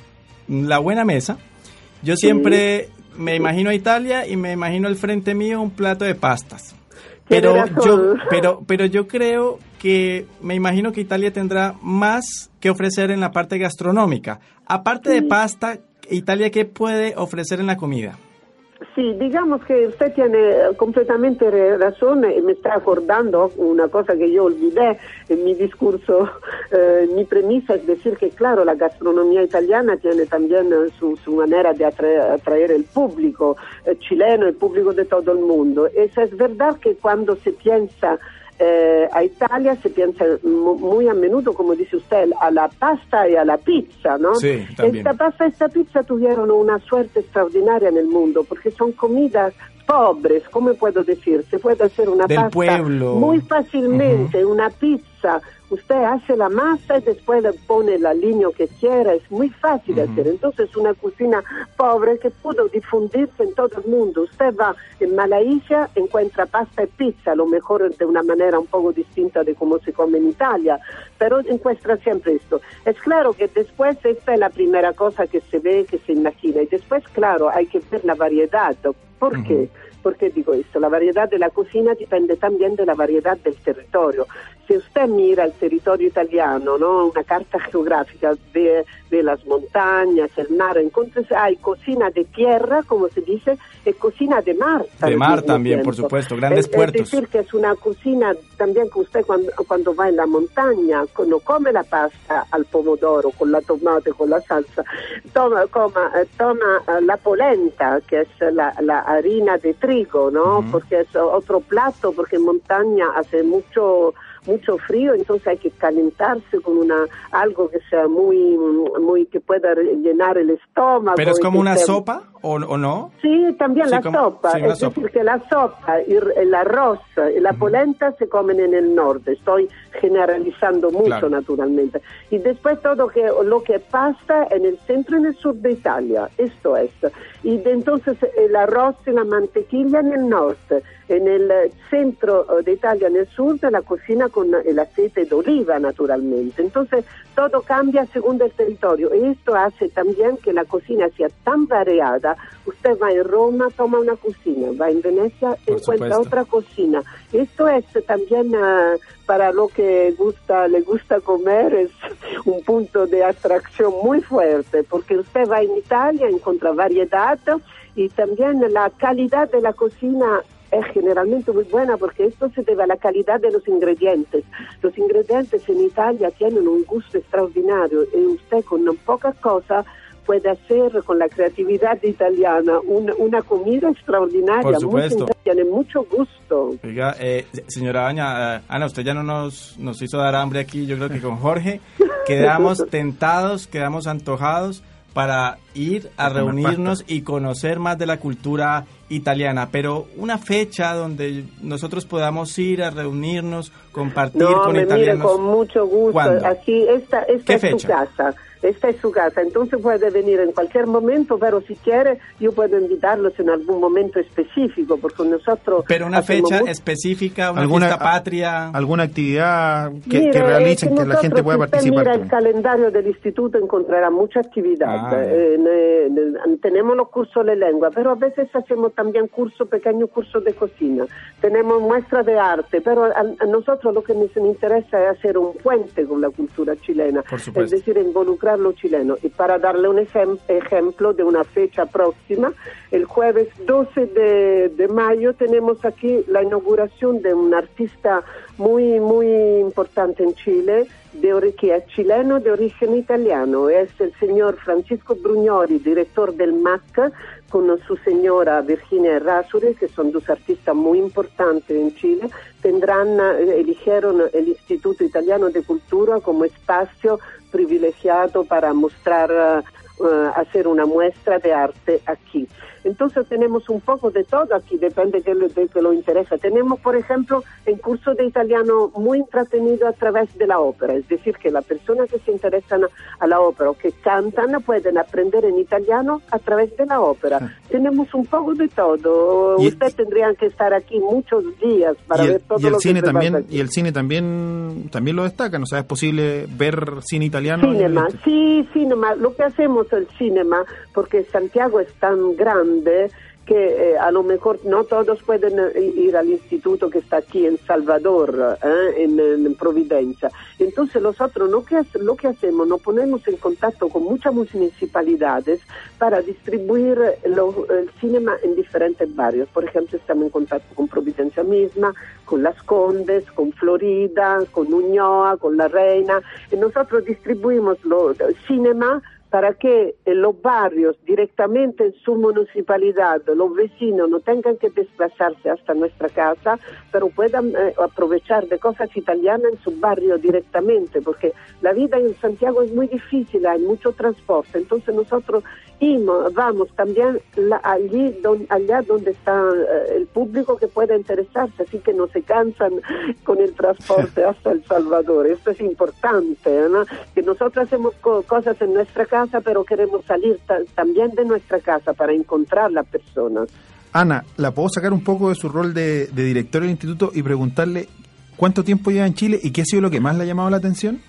la buena mesa, yo siempre me imagino a Italia y me imagino al frente mío un plato de pastas. Pero yo, pero, pero yo creo que me imagino que Italia tendrá más que ofrecer en la parte gastronómica. Aparte de pasta, Italia, ¿qué puede ofrecer en la comida? Sí, digamos que usted tiene eh, completamente razón y me está acordando una cosa que yo olvidé en mi discurso, eh, mi premisa es decir que claro, la gastronomía italiana tiene también eh, su, su manera de atra- atraer el público eh, chileno, el público de todo el mundo. Eso es verdad que cuando se piensa eh, a Italia se piensa mu- muy a menudo, como dice usted, a la pasta y a la pizza, ¿no? Sí, también. Esta pasta y esta pizza tuvieron una suerte extraordinaria en el mundo porque son comidas pobres, ¿cómo puedo decir? Se puede hacer una Del pasta pueblo. muy fácilmente, una pizza. Usted hace la masa y después le pone el aliño que quiera, es muy fácil hacer. Entonces, una cocina pobre que pudo difundirse en todo el mundo. Usted va en Malaysia, encuentra pasta y pizza, a lo mejor de una manera un poco distinta de cómo se come en Italia, pero encuentra siempre esto. Es claro que después esta es la primera cosa que se ve, que se imagina, y después, claro, hay que ver la variedad. ¿Por qué? ¿Por qué digo esto? La variedad de la cocina depende también de la variedad del territorio. Si usted mira el territorio italiano, ¿no? una carta geográfica de, de las montañas, el mar, entonces hay cocina de tierra, como se dice, y cocina de mar. De mar también, por tiempo. supuesto, grandes es, puertos. Es decir, que es una cocina también que usted cuando, cuando va en la montaña, no come la pasta al pomodoro, con la tomate, con la salsa, toma, coma, eh, toma eh, la polenta, que es la, la harina de trigo, ¿no? Porque es otro plato, porque en montaña hace mucho mucho frío, entonces hay que calentarse con una algo que sea muy muy que pueda llenar el estómago. ¿Pero es como una sea- sopa o, o no? Sí, también Sí, la como- sopa. sí, es sopa. decir, que la sopa y el arroz y la polenta se comen en el norte. Estoy generalizando mucho, Claro. naturalmente. Y después todo que, lo que pasa en el centro y en el sur de Italia. Esto es. Y de entonces el arroz y la mantequilla en el norte. En el eh, centro eh, de Italia, en el sur, de la cocina con el aceite de oliva, naturalmente. Entonces, todo cambia según el territorio. Y esto hace también que la cocina sea tan variada. Usted va en Roma, toma una cocina, va en Venecia, Por encuentra supuesto. otra cocina. Esto es también ah, para lo que gusta, le gusta comer, es un punto de atracción muy fuerte, porque usted va en Italia, encuentra variedad y también la calidad de la cocina es generalmente muy buena porque esto se debe a la calidad de los ingredientes. Los ingredientes en Italia tienen un gusto extraordinario y usted con pocas cosas puede hacer con la creatividad italiana una, una comida extraordinaria, Por supuesto. tiene mucho gusto. Oiga, eh, señora Aña, eh, Ana, usted ya no nos, nos hizo dar hambre aquí, yo creo que con Jorge quedamos tentados, quedamos antojados para ir a reunirnos y conocer más de la cultura italiana, pero una fecha donde nosotros podamos ir a reunirnos, compartir No, con me mire italianos. con mucho gusto. ¿Cuándo? Aquí, esta, esta ¿Qué es su fecha? casa. Esta es su casa. Entonces puede venir en cualquier momento, pero si quiere, yo puedo invitarlos en algún momento específico, porque nosotros. Pero una fecha específica, una ¿Alguna- fiesta patria. ¿Alguna actividad que, Mire, que realicen es que la gente pueda participar? mira el calendario del instituto encontrará mucha actividad. Ah, Eh, ne- tenemos los cursos de lengua, pero a veces hacemos también cursos, pequeños cursos de cocina. Tenemos muestras de arte, pero a, a nosotros lo que nos interesa es hacer un puente con la cultura chilena, es decir, involucrar los chilenos. Y para darle un ejem- ejemplo de una fecha próxima, el jueves 12 de, de mayo tenemos aquí la inauguración de un artista muy, muy importante en Chile, de, que es chileno de origen italiano. Es el señor Francisco Brugnoli, director del MAC, con su señora Virginia Errázuriz, que son dos artistas muy importantes en Chile, tendrán, eh, eligieron el Instituto Italiano de Cultura como espacio privilegiado para mostrar, eh, hacer una muestra de arte aquí. Entonces tenemos un poco de todo aquí, depende de lo, de que lo interesa. Tenemos, por ejemplo, el curso de italiano muy entretenido a través de la ópera, es decir, que las personas que se interesan a la ópera o que cantan pueden aprender en italiano a través de la ópera. Tenemos un poco de todo. Y- Usted tendría que estar aquí muchos días para ver el, todo y el lo que cine pasa también aquí. y el cine también también lo destacan o sea es posible ver cine italiano el Cinema, sí, cinema. Lo que hacemos el cinema, porque Santiago es tan grande que eh, a lo mejor no todos pueden eh, ir al instituto que está aquí en Salvador, eh, en, en Providencia. Entonces nosotros lo que, lo que hacemos, nos ponemos en contacto con muchas municipalidades para distribuir lo- el cinema en diferentes barrios. Por ejemplo, estamos en contacto con Providencia misma, con Las Condes, con Florida, con Uñoa, con La Reina, y nosotros distribuimos lo, el cinema para que en los barrios, directamente en su municipalidad, los vecinos no tengan que desplazarse hasta nuestra casa, pero puedan eh, aprovechar de cosas italianas en su barrio directamente, porque la vida en Santiago es muy difícil, hay mucho transporte, entonces nosotros íbamos- vamos también la- allí don- allá donde está eh, el público que pueda interesarse, así que no se cansan con el transporte hasta El Salvador. Esto es importante, ¿no? que nosotros hacemos co- cosas en nuestra casa, pero queremos salir ta- también de nuestra casa para encontrar las personas. Ana la puedo sacar un poco de su rol de, de director del instituto y preguntarle cuánto tiempo lleva en Chile y qué ha sido lo que más le ha llamado la atención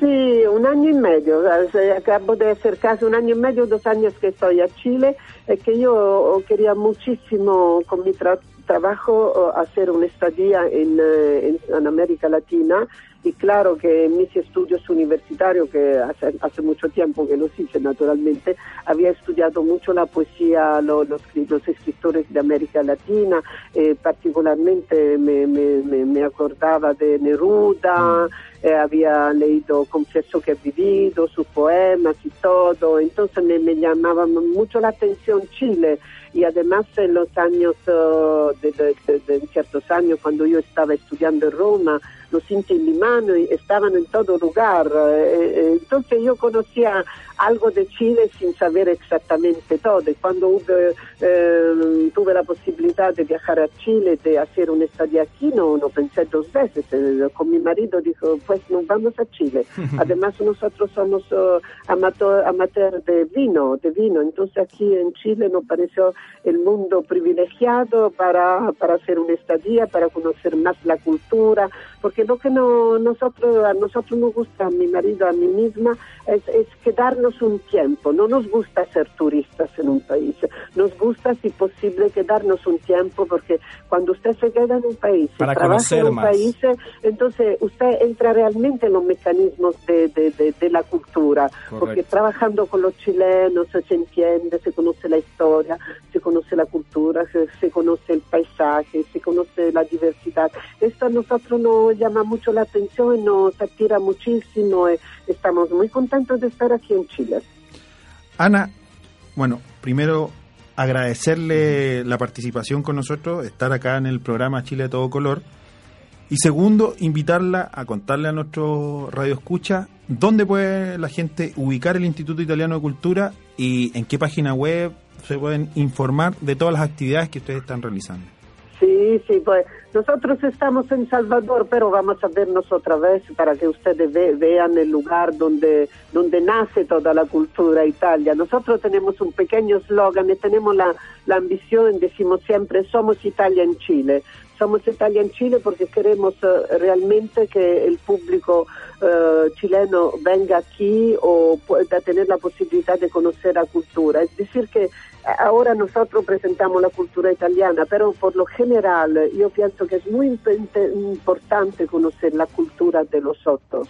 Sí, un año y medio. O sea, Acabo de hacer casi un año y medio, dos años que estoy a Chile. Es que yo quería muchísimo con mi tra- trabajo hacer una estadía en, eh, en, en América Latina. Y claro que mis estudios universitarios, que hace, hace mucho tiempo que los hice naturalmente, había estudiado mucho la poesía, lo- los, los escritores de América Latina, eh, particularmente me, me, me, me acordaba de Neruda, eh, había leído Confieso que he vivido, sus poemas y todo, entonces me, me llamaba mucho la atención Chile y además en los años, eh, de, ciertos años, cuando yo estaba estudiando en Roma, los Inti estaban en todo lugar, eh, eh, entonces yo conocía algo de Chile sin saber exactamente todo. Y cuando hube, eh, tuve la posibilidad de viajar a Chile, de hacer una estadía aquí, no, no pensé dos veces. Eh, con mi marido dijo, pues nos vamos a Chile. Además nosotros somos eh, amateur, amateur de vino, de vino. Entonces aquí en Chile nos pareció el mundo privilegiado para, para hacer una estadía, para conocer más la cultura, porque lo que no, nosotros, a nosotros nos gusta, a mi marido, a mí misma, es, es quedarnos un tiempo. No nos gusta ser turistas en un país. Nos gusta, si posible, quedarnos un tiempo, porque cuando usted se queda en un país, Para trabaja en un más. país, eh, entonces usted entra realmente en los mecanismos de, de, de, de la cultura, porque trabajando con los chilenos se entiende, se conoce la historia, se conoce la cultura, se, se conoce el paisaje, se conoce la diversidad. Esto a nosotros nos llama mucho la atención nos atira muchísimo. eh, Estamos muy contentos de estar aquí en Chile. Ana, bueno, primero agradecerle la participación con nosotros, estar acá en el programa Chile de Todo Color. Y segundo, invitarla a contarle a nuestro radio escucha dónde puede la gente ubicar el Instituto Italiano de Cultura y en qué página web se pueden informar de todas las actividades que ustedes están realizando. Sí, sí, pues nosotros estamos en Salvador, pero vamos a vernos otra vez para que ustedes ve- vean el lugar donde, donde nace toda la cultura Italia. Nosotros tenemos un pequeño slogan y tenemos la, la ambición, decimos siempre, somos Italia en Chile. Somos Italia en Chile porque queremos eh, realmente que el público eh, chileno venga aquí o pueda tener la posibilidad de conocer la cultura. Es decir, que ahora nosotros presentamos la cultura italiana, pero por lo general yo pienso que es muy imp- importante conocer la cultura de los otros,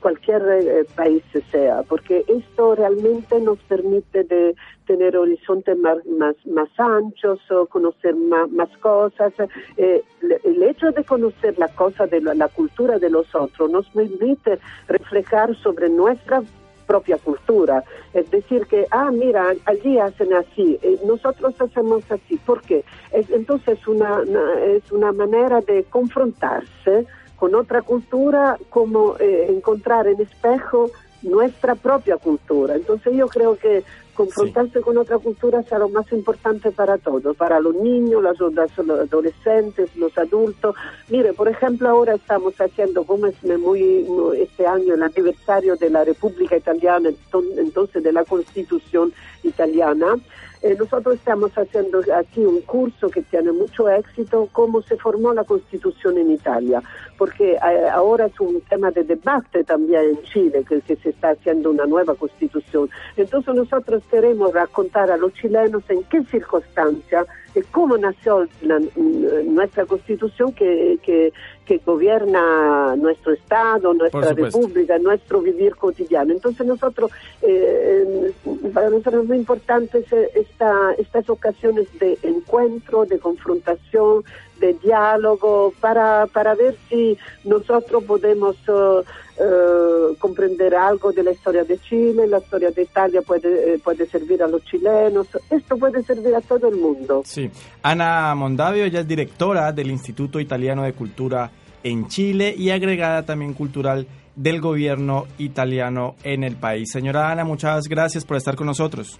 cualquier eh, país sea, porque esto realmente nos permite de tener horizontes más, más, más anchos, o conocer más, más cosas. Eh, el hecho de conocer la cosa de la, la cultura de los otros nos permite reflejar sobre nuestra propia cultura. Es decir, que, ah, mira, allí hacen así, eh, nosotros hacemos así. ¿Por qué? Es, entonces una, una- es una manera de confrontarse con otra cultura, como eh, encontrar en espejo nuestra propia cultura. Entonces yo creo que confrontarse con otra cultura será lo más importante para todos, para los niños, las, los adolescentes, los adultos. Mire, por ejemplo, ahora estamos haciendo, como es muy, muy- este año, el aniversario de la República Italiana, enton- entonces de la Constitución italiana, eh, nosotros estamos haciendo aquí un curso que tiene mucho éxito, cómo se formó la Constitución en Italia, porque eh, ahora es un tema de debate también en Chile, que, que se está haciendo una nueva Constitución. Entonces nosotros queremos racontar a los chilenos en qué circunstancias y cómo nació la- mm, nuestra Constitución que, que, que gobierna nuestro Estado, nuestra. República, nuestro vivir cotidiano. Entonces nosotros, eh, eh, para nosotros es muy importante esta, estas ocasiones de encuentro, de confrontación, de diálogo, para, para ver si nosotros podemos eh, eh, comprender algo de la historia de Chile, la historia de Italia puede, eh, puede servir a los chilenos, esto puede servir a todo el mundo. Sí. Ana Mondavio, ella es directora del Instituto Italiano de Cultura en Chile y agregada también cultural del gobierno italiano en el país. Señora Ana, muchas gracias por estar con nosotros.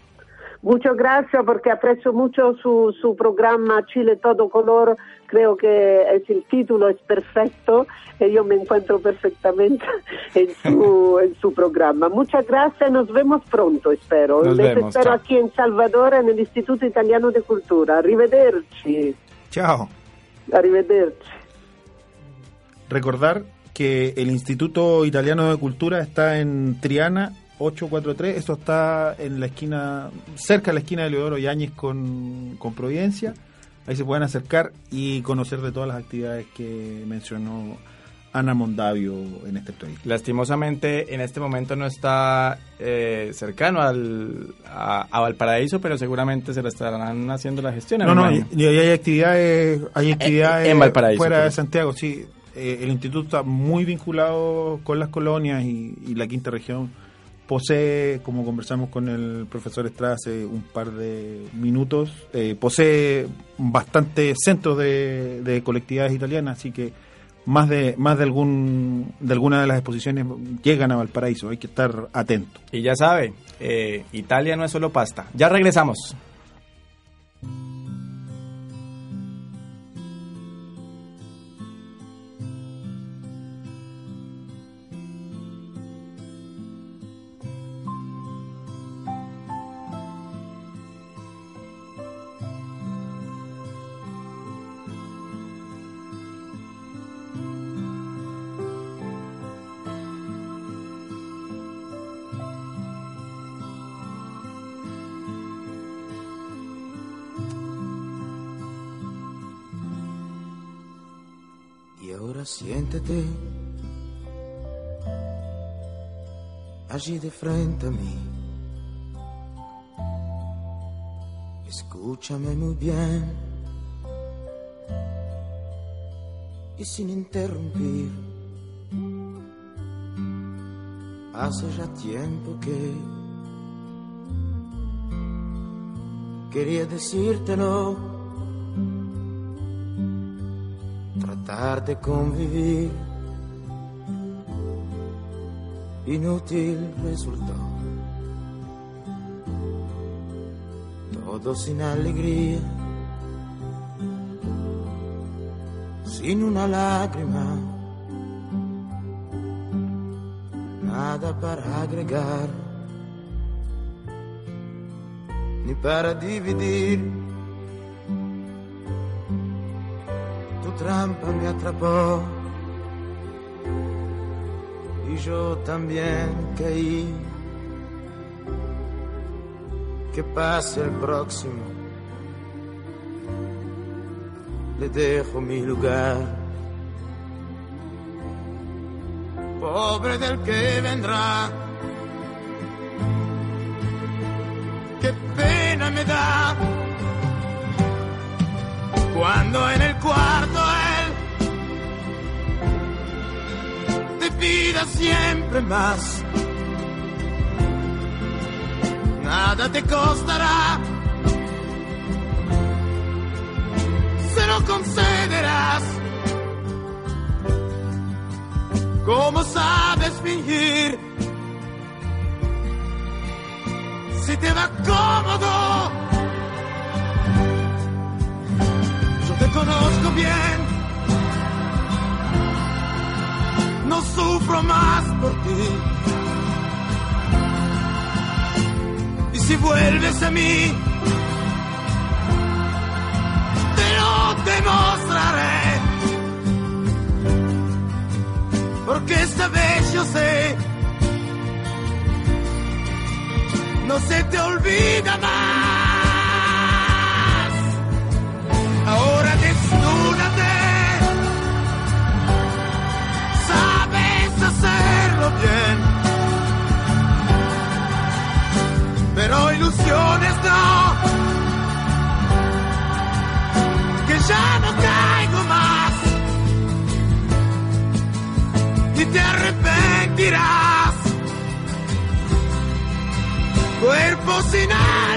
Muchas gracias porque aprecio mucho su, su programa Chile Todo Color. Creo que es el título es perfecto y yo me encuentro perfectamente en su, en su programa. Muchas gracias, nos vemos pronto, espero. Nos Les vemos, espero chao. aquí en Salvador, en el Instituto Italiano de Cultura. Arrivederci. Chao. Arrivederci. Recordar que el Instituto Italiano de Cultura está en Triana 843, esto está en la esquina, cerca de la esquina de Leodoro Yáñez con, con Providencia. Ahí se pueden acercar y conocer de todas las actividades que mencionó Ana Mondavio en este proyecto. Lastimosamente, en este momento no está eh, cercano al, a, a Valparaíso, pero seguramente se le estarán haciendo la gestión. No, no, y, y hay actividades, hay actividades en Valparaíso, fuera de Santiago, sí. Eh, el instituto está muy vinculado con las colonias y, y la quinta región posee, como conversamos con el profesor Estrada hace un par de minutos, eh, posee bastantes centros de, de colectividades italianas, así que más de más de algún de alguna de las exposiciones llegan a Valparaíso, hay que estar atento. Y ya sabe, eh, Italia no es solo pasta. Ya regresamos. Siéntate allí de frente a mí. Escúchame muy bien y sin interrumpir. Hace ya tiempo que quería decírtelo, tratar de convivir, inútil resultó. Todo sin alegría, sin una lágrima, nada para agregar ni para dividir. Trampa me atrapó y yo también caí. Que pase el próximo, le dejo mi lugar. Pobre del que vendrá. qué pena me da cuando en el cuarto siempre más. Nada te costará, se lo concederás. ¿Cómo sabes fingir? si te va cómodo. Yo te conozco bien, no sufro más por ti. Y si vuelves a mí, te lo demostraré. Porque esta vez yo sé no se te olvida más. Pero ilusiones no, que ya no caigo más. Y te arrepentirás. Cuerpo sin alma.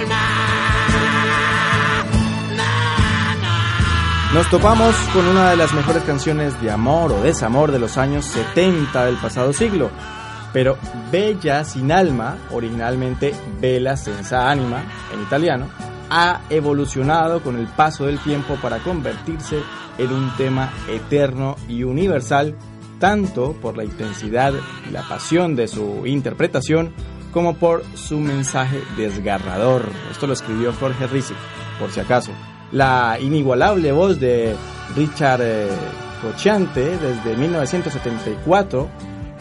Nos topamos con una de las mejores canciones de amor o desamor de los años 70 del pasado siglo. Pero Bella sin alma, originalmente Bella senza anima en italiano, ha evolucionado con el paso del tiempo para convertirse en un tema eterno y universal, tanto por la intensidad y la pasión de su interpretación, como por su mensaje desgarrador. Esto lo escribió Jorge Rizzi, por si acaso. La inigualable voz de Richard eh, Cochante desde 1974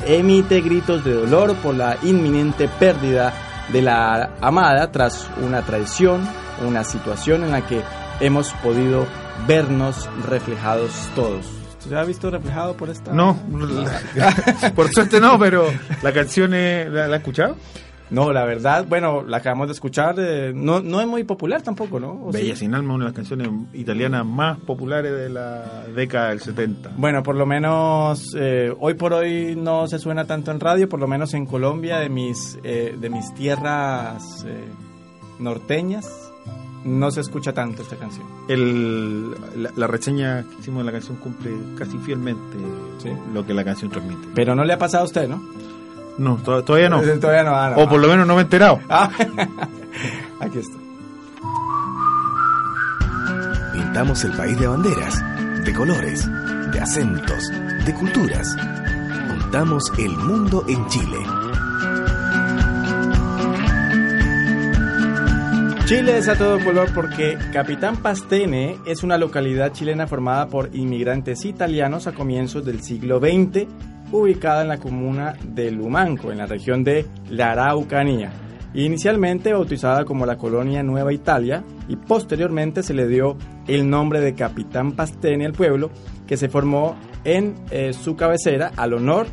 emite gritos de dolor por la inminente pérdida de la amada tras una traición, una situación en la que hemos podido vernos reflejados todos. ¿Se ha visto reflejado por esta? No, por suerte no, pero la canción, es, ¿la, ¿la has escuchado? No, la verdad, bueno, la acabamos de escuchar, eh, no, no es muy popular tampoco, ¿no? ¿O Bella sí? sin alma, una de las canciones italianas más populares de la década del 70. Bueno, por lo menos eh, hoy por hoy no se suena tanto en radio, por lo menos en Colombia, de mis, eh, de mis tierras eh, norteñas, no se escucha tanto esta canción. El, la, la reseña que hicimos de la canción cumple casi fielmente Sí. lo que la canción transmite. Pero no le ha pasado a usted, ¿no? No, to- todavía no. Todavía no. ah, no, O por lo menos no me he enterado. Ah, aquí está. Pintamos el país de banderas, de colores, de acentos, de culturas. Montamos el mundo en Chile. Chile es a todo color porque Capitán Pastene es una localidad chilena formada por inmigrantes italianos a comienzos del siglo XX, ubicada en la comuna de Lumanco, en la región de la Araucanía. Inicialmente bautizada como la colonia Nueva Italia y posteriormente se le dio el nombre de Capitán Pastene al pueblo, que se formó en eh, su cabecera al honor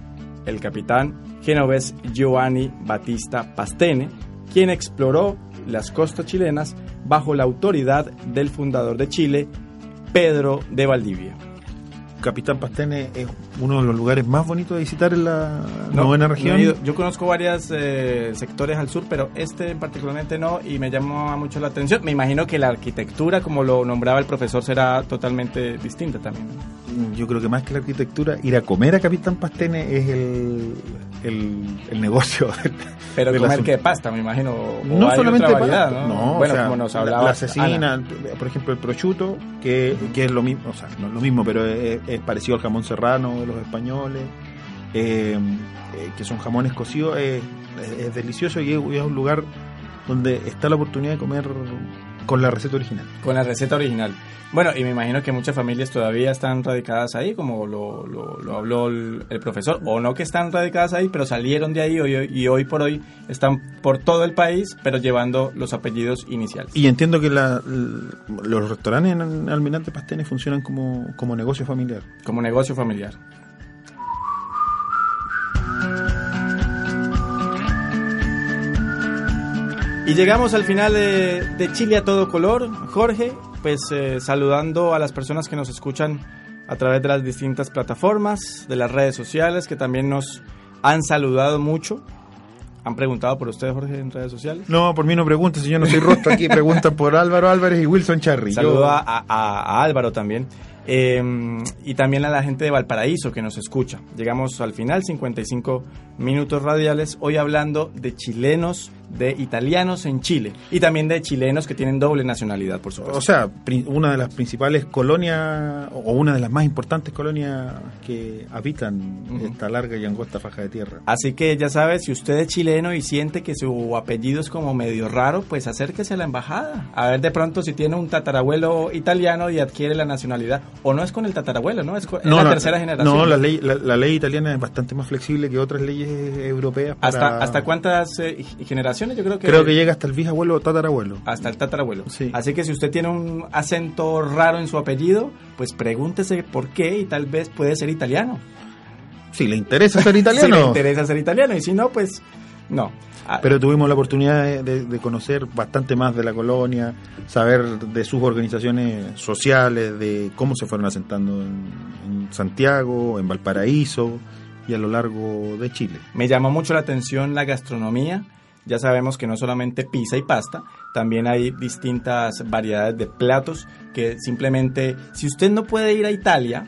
el capitán genovés Giovanni Battista Pastene, quien exploró las costas chilenas bajo la autoridad del fundador de Chile, Pedro de Valdivia. Capitán Pastene es uno de los lugares más bonitos de visitar en la No, novena no región. Yo conozco varios sectores al sur, pero este particularmente no y me llama mucho la atención. Me imagino que la arquitectura, como lo nombraba el profesor, será totalmente distinta también. ¿no? Yo creo que más que la arquitectura, ir a comer a Capitán Pastene es el, el, el negocio. Pero del comer que pasta, me imagino. o No solamente otra variedad, ¿no? o bueno, sea, como nos la- hablaba la asesina, Ana. por ejemplo el prosciutto, que, que es lo mismo, o sea, no es lo mismo, pero es, es parecido al jamón serrano los españoles, eh, eh, que son jamones cocidos, es, delicioso y es un lugar donde está la oportunidad de comer con la receta original. Con la receta original. Bueno, y me imagino que muchas familias todavía están radicadas ahí, como lo, lo, lo habló el, el profesor, o no que están radicadas ahí, pero salieron de ahí hoy- y hoy por hoy están por todo el país, pero llevando los apellidos iniciales. Y entiendo que la- los restaurantes en Almirante Pastene funcionan como, como negocio familiar. como negocio familiar. Y llegamos al final de, de Chile a todo color. Jorge, pues eh, saludando a las personas que nos escuchan a través de las distintas plataformas, de las redes sociales, que también nos han saludado mucho. ¿Han preguntado por usted, Jorge, en redes sociales? No, por mí no pregunten, si yo no soy rostro aquí, preguntan por Álvaro Álvarez y Wilson Charry. Saludo a, a- a Álvaro también. Eh, y también a la gente de Valparaíso que nos escucha. Llegamos al final, 55 minutos radiales, hoy hablando de chilenos, de italianos en Chile y también de chilenos que tienen doble nacionalidad, por supuesto. O sea, una de las principales colonias, o una de las más importantes colonias que habitan esta larga y angosta faja de tierra. Así que ya sabe, si usted es chileno y siente que su apellido es como medio raro, pues acérquese a la embajada. A ver de pronto si tiene un tatarabuelo italiano y adquiere la nacionalidad. O no es con el tatarabuelo, ¿no? Es con es la la- tercera generación. No, la ley, la, la ley italiana es bastante más flexible que otras leyes europeas. para- ¿Hasta, ¿Hasta cuántas eh, generaciones? Yo creo que... Creo que llega hasta el bisabuelo o tatarabuelo. Hasta el tatarabuelo. Sí. Así que si usted tiene un acento raro en su apellido, pues pregúntese por qué y tal vez puede ser italiano. Si le interesa ser Si le italiano. interesa ser italiano y si no, pues no. Ah, Pero tuvimos la oportunidad de, de- de conocer bastante más de la colonia, saber de sus organizaciones sociales, de cómo se fueron asentando en, en Santiago, en Valparaíso y a lo largo de Chile. Me llamó mucho la atención la gastronomía. Ya sabemos que no solamente pizza y pasta, también hay distintas variedades de platos que simplemente, si usted no puede ir a Italia,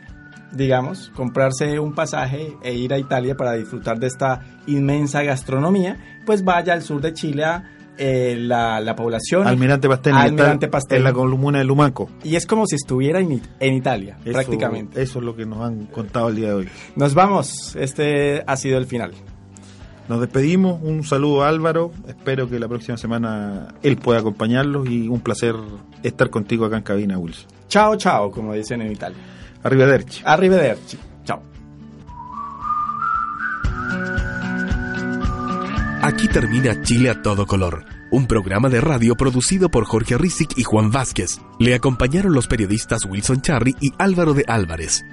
digamos, comprarse un pasaje e ir a Italia para disfrutar de esta inmensa gastronomía, pues vaya al sur de Chile a eh, la, la población. Almirante está Almirante Pastene. en la comuna de Lumaco. Y es como si estuviera en, It- en Italia, Eso- prácticamente. Eso es lo que nos han contado el día de hoy. Nos vamos, este ha sido el final. Nos despedimos, un saludo a Álvaro, espero que la próxima semana él pueda acompañarlos y un placer estar contigo acá en cabina, Wilson. Chao, chao, como dicen en Italia. Arrivederci. Arrivederci. Chao. Aquí termina Chile a todo color, un programa de radio producido por Jorge Rizic y Juan Vázquez. Le acompañaron los periodistas Wilson Charry y Álvaro de Álvarez.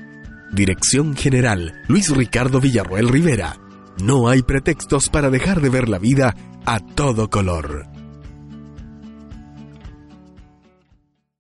Dirección General, Luis Ricardo Villarroel Rivera. No hay pretextos para dejar de ver la vida a todo color.